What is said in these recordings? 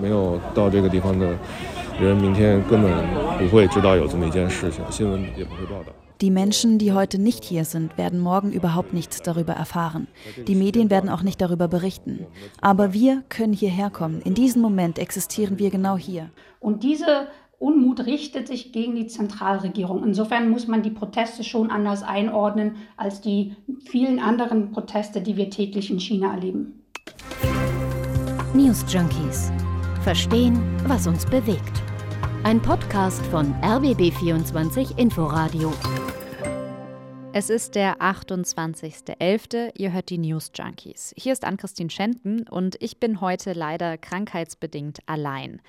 没有到这个地方的人，明天根本不会知道有这么一件事情，新闻也不会报道。Die Menschen, die heute nicht hier sind, werden morgen überhaupt nichts darüber erfahren. Die Medien werden auch nicht darüber berichten. Aber wir können hierher kommen. In diesem Moment existieren wir genau hier. Und diese Unmut richtet sich gegen die Zentralregierung. Insofern muss man die Proteste schon anders einordnen als die vielen anderen Proteste, die wir täglich in China erleben. News Junkies. Verstehen, was uns bewegt. Ein Podcast von RBB24 Inforadio. Es ist der 28.11. Ihr hört die News Junkies. Hier ist Ann-Christine Schenten und ich bin heute leider krankheitsbedingt allein.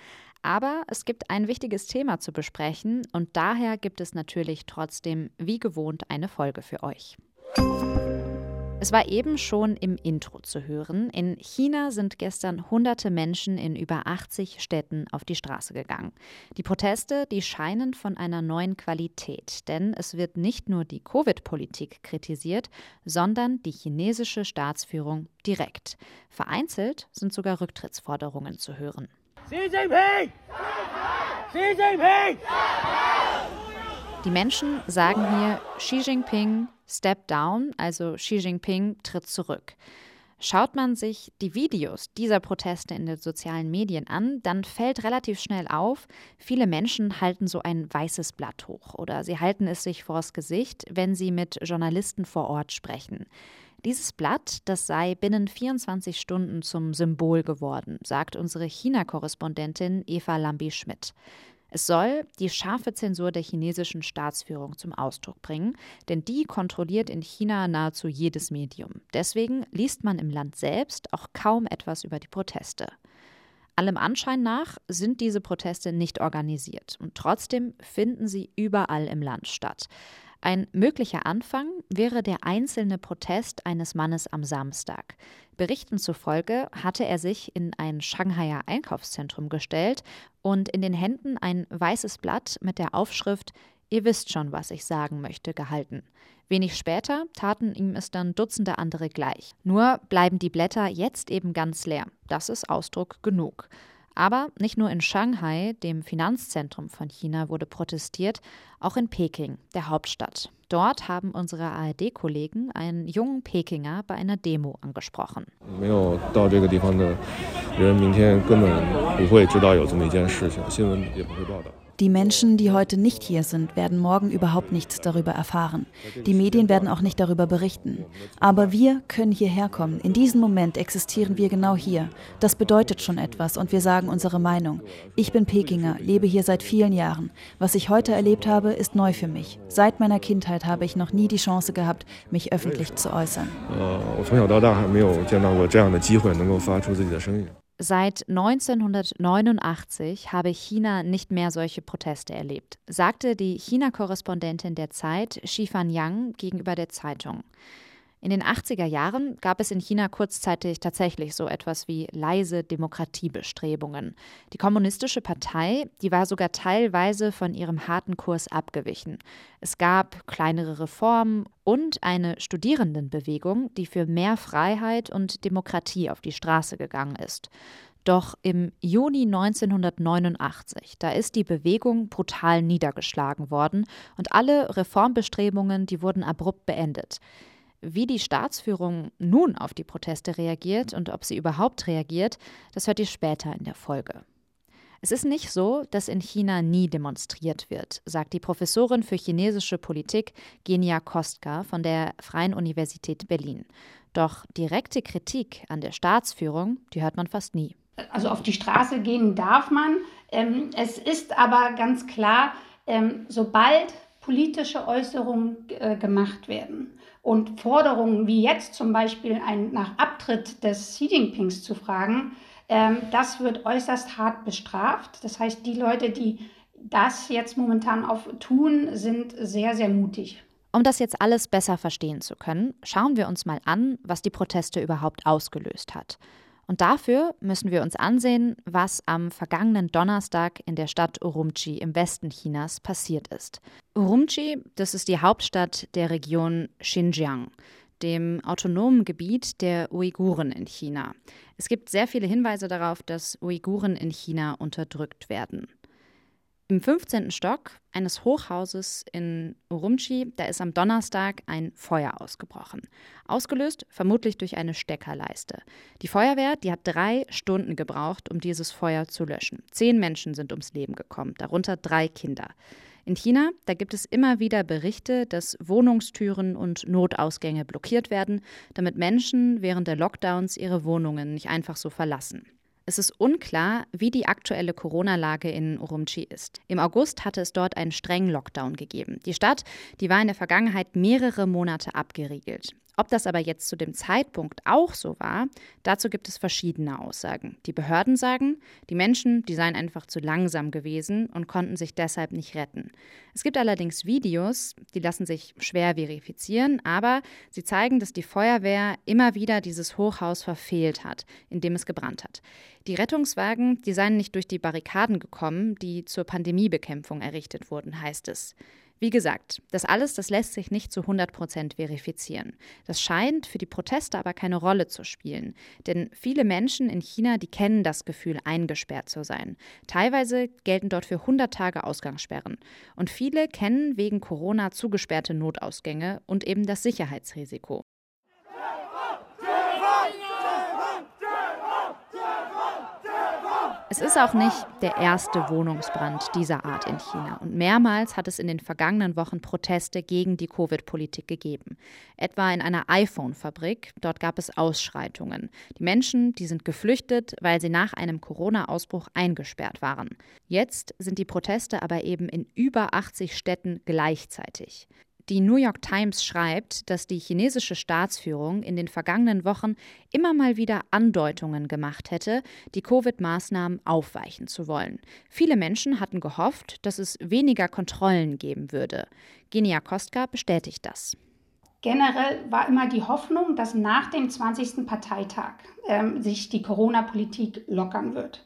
Aber es gibt ein wichtiges Thema zu besprechen und daher gibt es natürlich trotzdem wie gewohnt eine Folge für euch. Es war eben schon im Intro zu hören. In China sind gestern hunderte Menschen in über 80 Städten auf die Straße gegangen. Die Proteste, die scheinen von einer neuen Qualität, denn es wird nicht nur die Covid-Politik kritisiert, sondern die chinesische Staatsführung direkt. Vereinzelt sind sogar Rücktrittsforderungen zu hören. Xi Jinping! Die Menschen sagen hier Xi Jinping Step Down, also Xi Jinping tritt zurück. Schaut man sich die Videos dieser Proteste in den sozialen Medien an, dann fällt relativ schnell auf, viele Menschen halten so ein weißes Blatt hoch oder sie halten es sich vors Gesicht, wenn sie mit Journalisten vor Ort sprechen. Dieses Blatt, das sei binnen 24 Stunden zum Symbol geworden, sagt unsere China-Korrespondentin Eva Lambi-Schmidt. Es soll die scharfe Zensur der chinesischen Staatsführung zum Ausdruck bringen, denn die kontrolliert in China nahezu jedes Medium. Deswegen liest man im Land selbst auch kaum etwas über die Proteste. Allem Anschein nach sind diese Proteste nicht organisiert und trotzdem finden sie überall im Land statt. Ein möglicher Anfang wäre der einzelne Protest eines Mannes am Samstag. Berichten zufolge hatte er sich in ein Shanghaier Einkaufszentrum gestellt und in den Händen ein weißes Blatt mit der Aufschrift Ihr wisst schon, was ich sagen möchte, gehalten. Wenig später taten ihm es dann Dutzende andere gleich. Nur bleiben die Blätter jetzt eben ganz leer. Das ist Ausdruck genug. Aber nicht nur in Shanghai, dem Finanzzentrum von China, wurde protestiert, auch in Peking, der Hauptstadt. Dort haben unsere ARD-Kollegen einen jungen Pekinger bei einer Demo angesprochen. Die Menschen, die heute nicht hier sind, werden morgen überhaupt nichts darüber erfahren. Die Medien werden auch nicht darüber berichten. Aber wir können hierher kommen. In diesem Moment existieren wir genau hier. Das bedeutet schon etwas und wir sagen unsere Meinung. Ich bin Pekinger, lebe hier seit vielen Jahren. Was ich heute erlebt habe, ist neu für mich. Seit meiner Kindheit habe ich noch nie die Chance gehabt, mich öffentlich zu äußern. Äh, Seit 1989 habe China nicht mehr solche Proteste erlebt, sagte die China-Korrespondentin der Zeit Xifan Yang gegenüber der Zeitung. In den 80er Jahren gab es in China kurzzeitig tatsächlich so etwas wie leise Demokratiebestrebungen. Die kommunistische Partei, die war sogar teilweise von ihrem harten Kurs abgewichen. Es gab kleinere Reformen und eine Studierendenbewegung, die für mehr Freiheit und Demokratie auf die Straße gegangen ist. Doch im Juni 1989, da ist die Bewegung brutal niedergeschlagen worden und alle Reformbestrebungen, die wurden abrupt beendet. Wie die Staatsführung nun auf die Proteste reagiert und ob sie überhaupt reagiert, das hört ihr später in der Folge. Es ist nicht so, dass in China nie demonstriert wird, sagt die Professorin für chinesische Politik Genia Kostka von der Freien Universität Berlin. Doch direkte Kritik an der Staatsführung, die hört man fast nie. Also auf die Straße gehen darf man. Ähm, es ist aber ganz klar, ähm, sobald politische Äußerungen äh, gemacht werden, und Forderungen wie jetzt zum Beispiel ein, nach Abtritt des Xi Jinpings zu fragen, ähm, das wird äußerst hart bestraft. Das heißt, die Leute, die das jetzt momentan auf tun, sind sehr, sehr mutig. Um das jetzt alles besser verstehen zu können, schauen wir uns mal an, was die Proteste überhaupt ausgelöst hat. Und dafür müssen wir uns ansehen, was am vergangenen Donnerstag in der Stadt Urumqi im Westen Chinas passiert ist. Urumqi, das ist die Hauptstadt der Region Xinjiang. dem autonomen Gebiet der Uiguren in China. Es gibt sehr viele Hinweise darauf, dass Uiguren in China unterdrückt werden. Im 15. Stock eines Hochhauses in Urumqi, da ist am Donnerstag ein Feuer ausgebrochen. Ausgelöst vermutlich durch eine Steckerleiste. Die Feuerwehr, die hat drei Stunden gebraucht, um dieses Feuer zu löschen. Zehn Menschen sind ums Leben gekommen, darunter drei Kinder. In China, da gibt es immer wieder Berichte, dass Wohnungstüren und Notausgänge blockiert werden, damit Menschen während der Lockdowns ihre Wohnungen nicht einfach so verlassen. Es ist unklar, wie die aktuelle Corona-Lage in Urumqi ist. Im August hatte es dort einen strengen Lockdown gegeben. Die Stadt, die war in der Vergangenheit mehrere Monate abgeriegelt. Ob das aber jetzt zu dem Zeitpunkt auch so war, dazu gibt es verschiedene Aussagen. Die Behörden sagen, die Menschen, die seien einfach zu langsam gewesen und konnten sich deshalb nicht retten. Es gibt allerdings Videos, die lassen sich schwer verifizieren, aber sie zeigen, dass die Feuerwehr immer wieder dieses Hochhaus verfehlt hat, in dem es gebrannt hat. Die Rettungswagen, die seien nicht durch die Barrikaden gekommen, die zur Pandemiebekämpfung errichtet wurden, heißt es. Wie gesagt, das alles, das lässt sich nicht zu 100 Prozent verifizieren. Das scheint für die Proteste aber keine Rolle zu spielen. Denn viele Menschen in China, die kennen das Gefühl, eingesperrt zu sein. Teilweise gelten dort für 100 Tage Ausgangssperren. Und viele kennen wegen Corona zugesperrte Notausgänge und eben das Sicherheitsrisiko. Es ist auch nicht der erste Wohnungsbrand dieser Art in China. Und mehrmals hat es in den vergangenen Wochen Proteste gegen die Covid-Politik gegeben. Etwa in einer iPhone-Fabrik. Dort gab es Ausschreitungen. Die Menschen, die sind geflüchtet, weil sie nach einem Corona-Ausbruch eingesperrt waren. Jetzt sind die Proteste aber eben in über 80 Städten gleichzeitig. Die New York Times schreibt, dass die chinesische Staatsführung in den vergangenen Wochen immer mal wieder Andeutungen gemacht hätte, die Covid-Maßnahmen aufweichen zu wollen. Viele Menschen hatten gehofft, dass es weniger Kontrollen geben würde. Genia Kostka bestätigt das. Generell war immer die Hoffnung, dass nach dem 20. Parteitag ähm, sich die Corona-Politik lockern wird.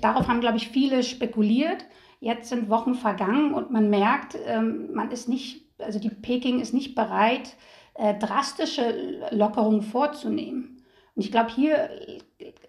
Darauf haben, glaube ich, viele spekuliert. Jetzt sind Wochen vergangen und man merkt, ähm, man ist nicht also die Peking ist nicht bereit, äh, drastische Lockerungen vorzunehmen. Und ich glaube, hier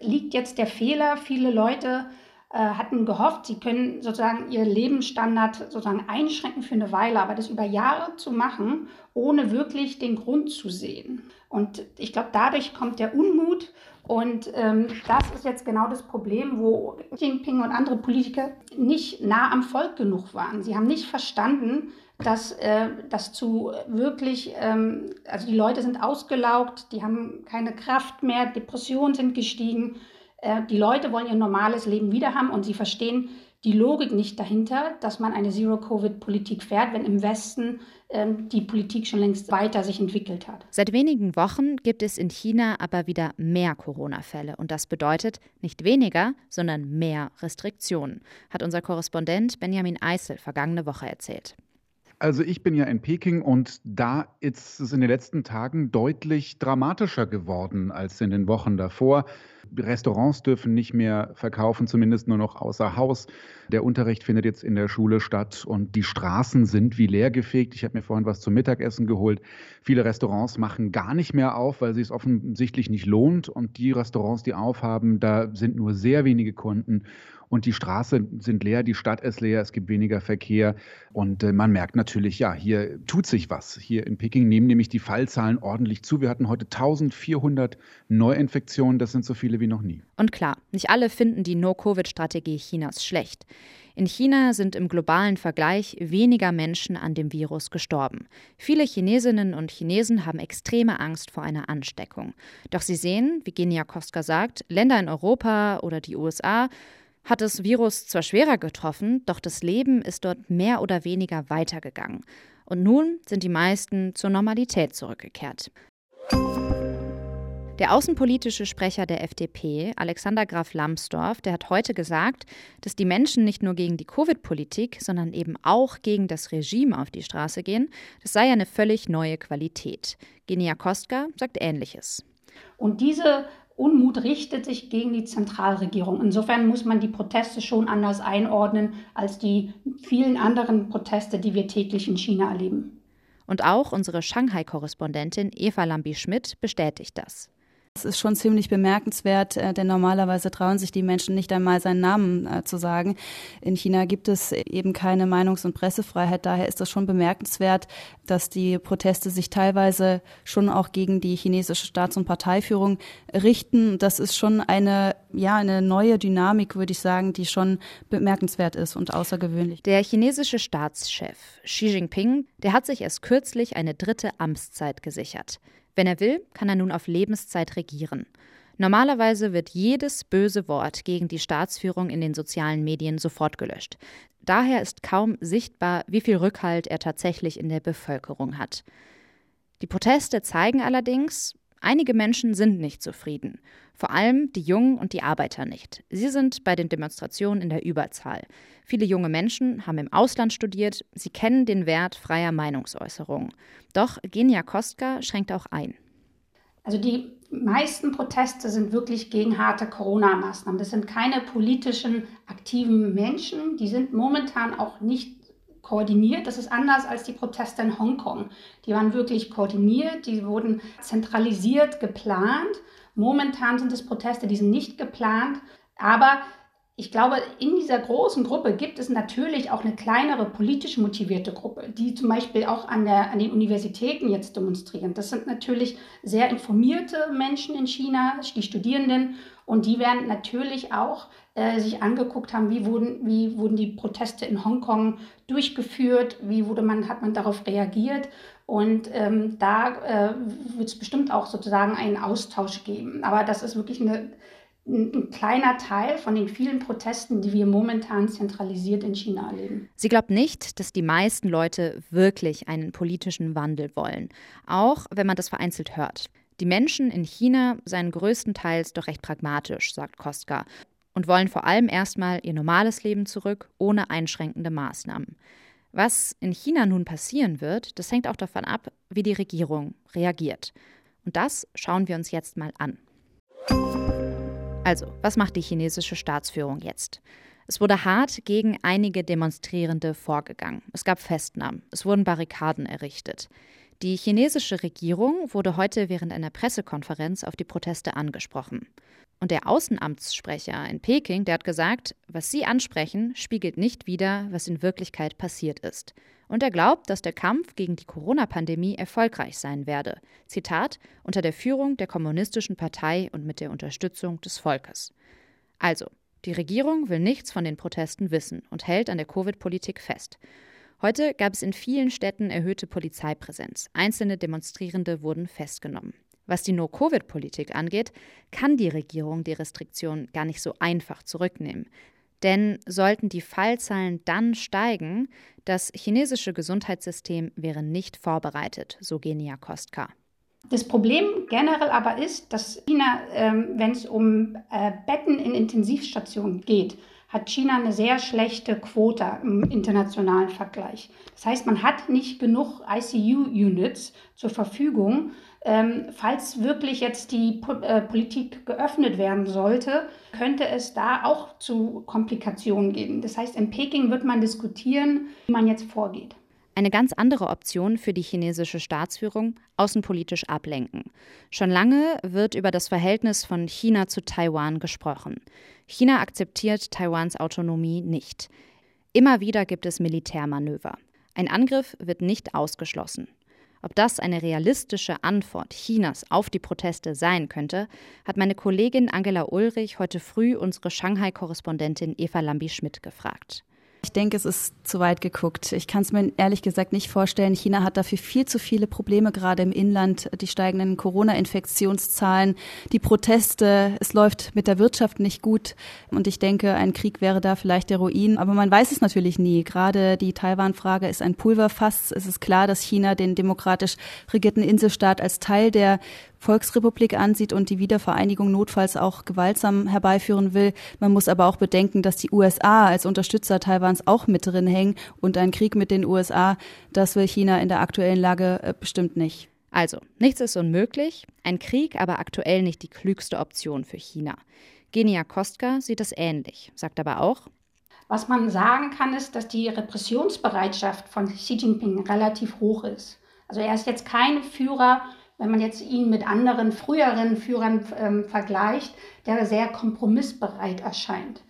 liegt jetzt der Fehler. Viele Leute äh, hatten gehofft, sie können sozusagen ihren Lebensstandard sozusagen einschränken für eine Weile, aber das über Jahre zu machen, ohne wirklich den Grund zu sehen. Und ich glaube, dadurch kommt der Unmut und ähm, das ist jetzt genau das Problem, wo Xi Jinping und andere Politiker nicht nah am Volk genug waren. Sie haben nicht verstanden, dass äh, das zu wirklich, ähm, also die Leute sind ausgelaugt, die haben keine Kraft mehr, Depressionen sind gestiegen. Äh, die Leute wollen ihr normales Leben wieder haben und sie verstehen die Logik nicht dahinter, dass man eine Zero-Covid-Politik fährt, wenn im Westen ähm, die Politik schon längst weiter sich entwickelt hat. Seit wenigen Wochen gibt es in China aber wieder mehr Corona-Fälle. Und das bedeutet nicht weniger, sondern mehr Restriktionen, hat unser Korrespondent Benjamin Eisel vergangene Woche erzählt. Also ich bin ja in Peking und da ist es in den letzten Tagen deutlich dramatischer geworden als in den Wochen davor. Restaurants dürfen nicht mehr verkaufen, zumindest nur noch außer Haus. Der Unterricht findet jetzt in der Schule statt und die Straßen sind wie leergefegt. Ich habe mir vorhin was zum Mittagessen geholt. Viele Restaurants machen gar nicht mehr auf, weil sie es offensichtlich nicht lohnt. Und die Restaurants, die aufhaben, da sind nur sehr wenige Kunden und die Straßen sind leer, die Stadt ist leer, es gibt weniger Verkehr und äh, man merkt natürlich, ja, hier tut sich was. Hier in Peking nehmen nämlich die Fallzahlen ordentlich zu. Wir hatten heute 1400 Neuinfektionen, das sind so viele wie noch nie. Und klar, nicht alle finden die No-Covid-Strategie Chinas schlecht. In China sind im globalen Vergleich weniger Menschen an dem Virus gestorben. Viele Chinesinnen und Chinesen haben extreme Angst vor einer Ansteckung. Doch sie sehen, wie Genia Kostka sagt, Länder in Europa oder die USA hat das Virus zwar schwerer getroffen, doch das Leben ist dort mehr oder weniger weitergegangen. Und nun sind die meisten zur Normalität zurückgekehrt. Der außenpolitische Sprecher der FDP, Alexander Graf Lambsdorff, der hat heute gesagt, dass die Menschen nicht nur gegen die Covid-Politik, sondern eben auch gegen das Regime auf die Straße gehen. Das sei eine völlig neue Qualität. Genia Kostka sagt Ähnliches. Und diese Unmut richtet sich gegen die Zentralregierung. Insofern muss man die Proteste schon anders einordnen als die vielen anderen Proteste, die wir täglich in China erleben. Und auch unsere Shanghai-Korrespondentin Eva Lambi-Schmidt bestätigt das. Es ist schon ziemlich bemerkenswert, äh, denn normalerweise trauen sich die Menschen nicht einmal seinen Namen äh, zu sagen. In China gibt es eben keine Meinungs- und Pressefreiheit. Daher ist es schon bemerkenswert, dass die Proteste sich teilweise schon auch gegen die chinesische Staats- und Parteiführung richten. Das ist schon eine, ja, eine neue Dynamik, würde ich sagen, die schon bemerkenswert ist und außergewöhnlich. Der chinesische Staatschef Xi Jinping, der hat sich erst kürzlich eine dritte Amtszeit gesichert. Wenn er will, kann er nun auf Lebenszeit regieren. Normalerweise wird jedes böse Wort gegen die Staatsführung in den sozialen Medien sofort gelöscht. Daher ist kaum sichtbar, wie viel Rückhalt er tatsächlich in der Bevölkerung hat. Die Proteste zeigen allerdings, einige Menschen sind nicht zufrieden. Vor allem die Jungen und die Arbeiter nicht. Sie sind bei den Demonstrationen in der Überzahl. Viele junge Menschen haben im Ausland studiert, sie kennen den Wert freier Meinungsäußerung. Doch Genia Kostka schränkt auch ein. Also die meisten Proteste sind wirklich gegen harte Corona-Maßnahmen. Das sind keine politischen aktiven Menschen. Die sind momentan auch nicht koordiniert. Das ist anders als die Proteste in Hongkong. Die waren wirklich koordiniert, die wurden zentralisiert geplant. Momentan sind es Proteste, die sind nicht geplant. Aber ich glaube, in dieser großen Gruppe gibt es natürlich auch eine kleinere politisch motivierte Gruppe, die zum Beispiel auch an, der, an den Universitäten jetzt demonstrieren. Das sind natürlich sehr informierte Menschen in China, die Studierenden, und die werden natürlich auch äh, sich angeguckt haben, wie wurden, wie wurden die Proteste in Hongkong durchgeführt, wie wurde man, hat man darauf reagiert. Und ähm, da äh, wird es bestimmt auch sozusagen einen Austausch geben. Aber das ist wirklich eine ein kleiner Teil von den vielen Protesten, die wir momentan zentralisiert in China erleben. Sie glaubt nicht, dass die meisten Leute wirklich einen politischen Wandel wollen, auch wenn man das vereinzelt hört. Die Menschen in China seien größtenteils doch recht pragmatisch, sagt Kostka, und wollen vor allem erstmal ihr normales Leben zurück, ohne einschränkende Maßnahmen. Was in China nun passieren wird, das hängt auch davon ab, wie die Regierung reagiert. Und das schauen wir uns jetzt mal an. Also, was macht die chinesische Staatsführung jetzt? Es wurde hart gegen einige Demonstrierende vorgegangen. Es gab Festnahmen. Es wurden Barrikaden errichtet. Die chinesische Regierung wurde heute während einer Pressekonferenz auf die Proteste angesprochen. Und der Außenamtssprecher in Peking, der hat gesagt, was Sie ansprechen, spiegelt nicht wider, was in Wirklichkeit passiert ist. Und er glaubt, dass der Kampf gegen die Corona-Pandemie erfolgreich sein werde. Zitat, unter der Führung der Kommunistischen Partei und mit der Unterstützung des Volkes. Also, die Regierung will nichts von den Protesten wissen und hält an der Covid-Politik fest. Heute gab es in vielen Städten erhöhte Polizeipräsenz. Einzelne Demonstrierende wurden festgenommen. Was die No-Covid-Politik angeht, kann die Regierung die Restriktionen gar nicht so einfach zurücknehmen. Denn sollten die Fallzahlen dann steigen, das chinesische Gesundheitssystem wäre nicht vorbereitet, so Genia Kostka. Das Problem generell aber ist, dass China, ähm, wenn es um äh, Betten in Intensivstationen geht, hat China eine sehr schlechte Quote im internationalen Vergleich. Das heißt, man hat nicht genug ICU-Units zur Verfügung, ähm, falls wirklich jetzt die po äh, Politik geöffnet werden sollte, könnte es da auch zu Komplikationen geben. Das heißt, in Peking wird man diskutieren, wie man jetzt vorgeht. Eine ganz andere Option für die chinesische Staatsführung, außenpolitisch ablenken. Schon lange wird über das Verhältnis von China zu Taiwan gesprochen. China akzeptiert Taiwans Autonomie nicht. Immer wieder gibt es Militärmanöver. Ein Angriff wird nicht ausgeschlossen. Ob das eine realistische Antwort Chinas auf die Proteste sein könnte, hat meine Kollegin Angela Ulrich heute früh unsere Shanghai-Korrespondentin Eva Lambi-Schmidt gefragt. Ich denke, es ist zu weit geguckt. Ich kann es mir ehrlich gesagt nicht vorstellen. China hat dafür viel zu viele Probleme, gerade im Inland. Die steigenden Corona-Infektionszahlen, die Proteste, es läuft mit der Wirtschaft nicht gut. Und ich denke, ein Krieg wäre da vielleicht der Ruin. Aber man weiß es natürlich nie. Gerade die Taiwan-Frage ist ein Pulverfass. Es ist klar, dass China den demokratisch regierten Inselstaat als Teil der Volksrepublik ansieht und die Wiedervereinigung notfalls auch gewaltsam herbeiführen will. Man muss aber auch bedenken, dass die USA als Unterstützer Taiwans auch mit drin hängen und ein Krieg mit den USA, das will China in der aktuellen Lage äh, bestimmt nicht. Also, nichts ist unmöglich, ein Krieg aber aktuell nicht die klügste Option für China. Genia Kostka sieht das ähnlich, sagt aber auch, was man sagen kann, ist, dass die Repressionsbereitschaft von Xi Jinping relativ hoch ist. Also er ist jetzt kein Führer, wenn man jetzt ihn mit anderen früheren Führern ähm, vergleicht, der sehr kompromissbereit erscheint.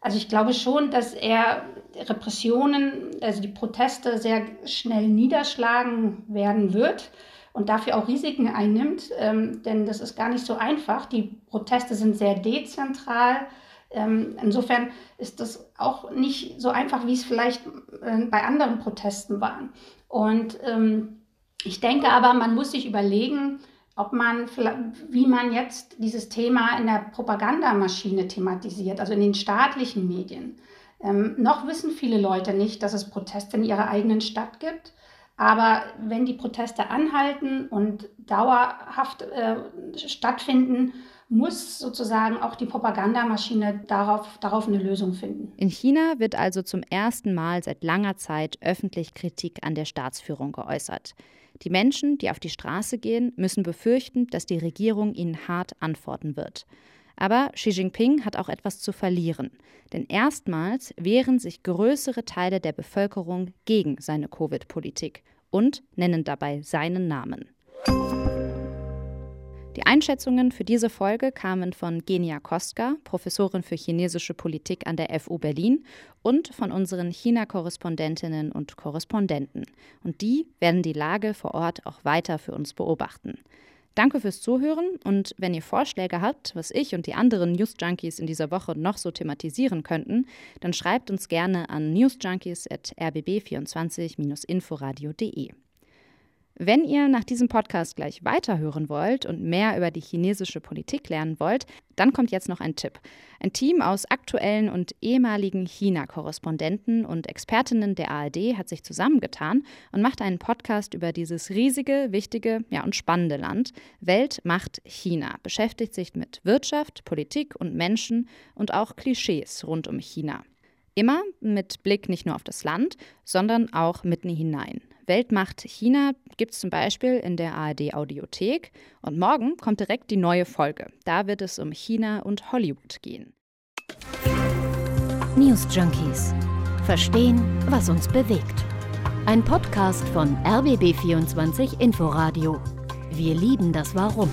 Also ich glaube schon, dass er Repressionen, also die Proteste sehr schnell niederschlagen werden wird und dafür auch Risiken einnimmt, ähm, denn das ist gar nicht so einfach. Die Proteste sind sehr dezentral. Ähm, insofern ist das auch nicht so einfach, wie es vielleicht äh, bei anderen Protesten war. Und ähm, ich denke aber, man muss sich überlegen, ob man, wie man jetzt dieses Thema in der Propagandamaschine thematisiert, also in den staatlichen Medien. Ähm, noch wissen viele Leute nicht, dass es Proteste in ihrer eigenen Stadt gibt. Aber wenn die Proteste anhalten und dauerhaft äh, stattfinden, muss sozusagen auch die Propagandamaschine darauf, darauf eine Lösung finden. In China wird also zum ersten Mal seit langer Zeit öffentlich Kritik an der Staatsführung geäußert. Die Menschen, die auf die Straße gehen, müssen befürchten, dass die Regierung ihnen hart antworten wird. Aber Xi Jinping hat auch etwas zu verlieren. Denn erstmals wehren sich größere Teile der Bevölkerung gegen seine Covid-Politik und nennen dabei seinen Namen. Die Einschätzungen für diese Folge kamen von Genia Kostka, Professorin für chinesische Politik an der FU Berlin, und von unseren China-Korrespondentinnen und Korrespondenten. Und die werden die Lage vor Ort auch weiter für uns beobachten. Danke fürs Zuhören und wenn ihr Vorschläge habt, was ich und die anderen News Junkies in dieser Woche noch so thematisieren könnten, dann schreibt uns gerne an newsjunkies.rbb24-inforadio.de. Wenn ihr nach diesem Podcast gleich weiterhören wollt und mehr über die chinesische Politik lernen wollt, dann kommt jetzt noch ein Tipp. Ein Team aus aktuellen und ehemaligen China-Korrespondenten und Expertinnen der ARD hat sich zusammengetan und macht einen Podcast über dieses riesige, wichtige ja, und spannende Land. Welt macht China, beschäftigt sich mit Wirtschaft, Politik und Menschen und auch Klischees rund um China. Immer mit Blick nicht nur auf das Land, sondern auch mitten hinein. Weltmacht China gibt es zum Beispiel in der ARD Audiothek und morgen kommt direkt die neue Folge. Da wird es um China und Hollywood gehen. News Junkies. Verstehen, was uns bewegt. Ein Podcast von RBB24 Inforadio. Wir lieben das Warum.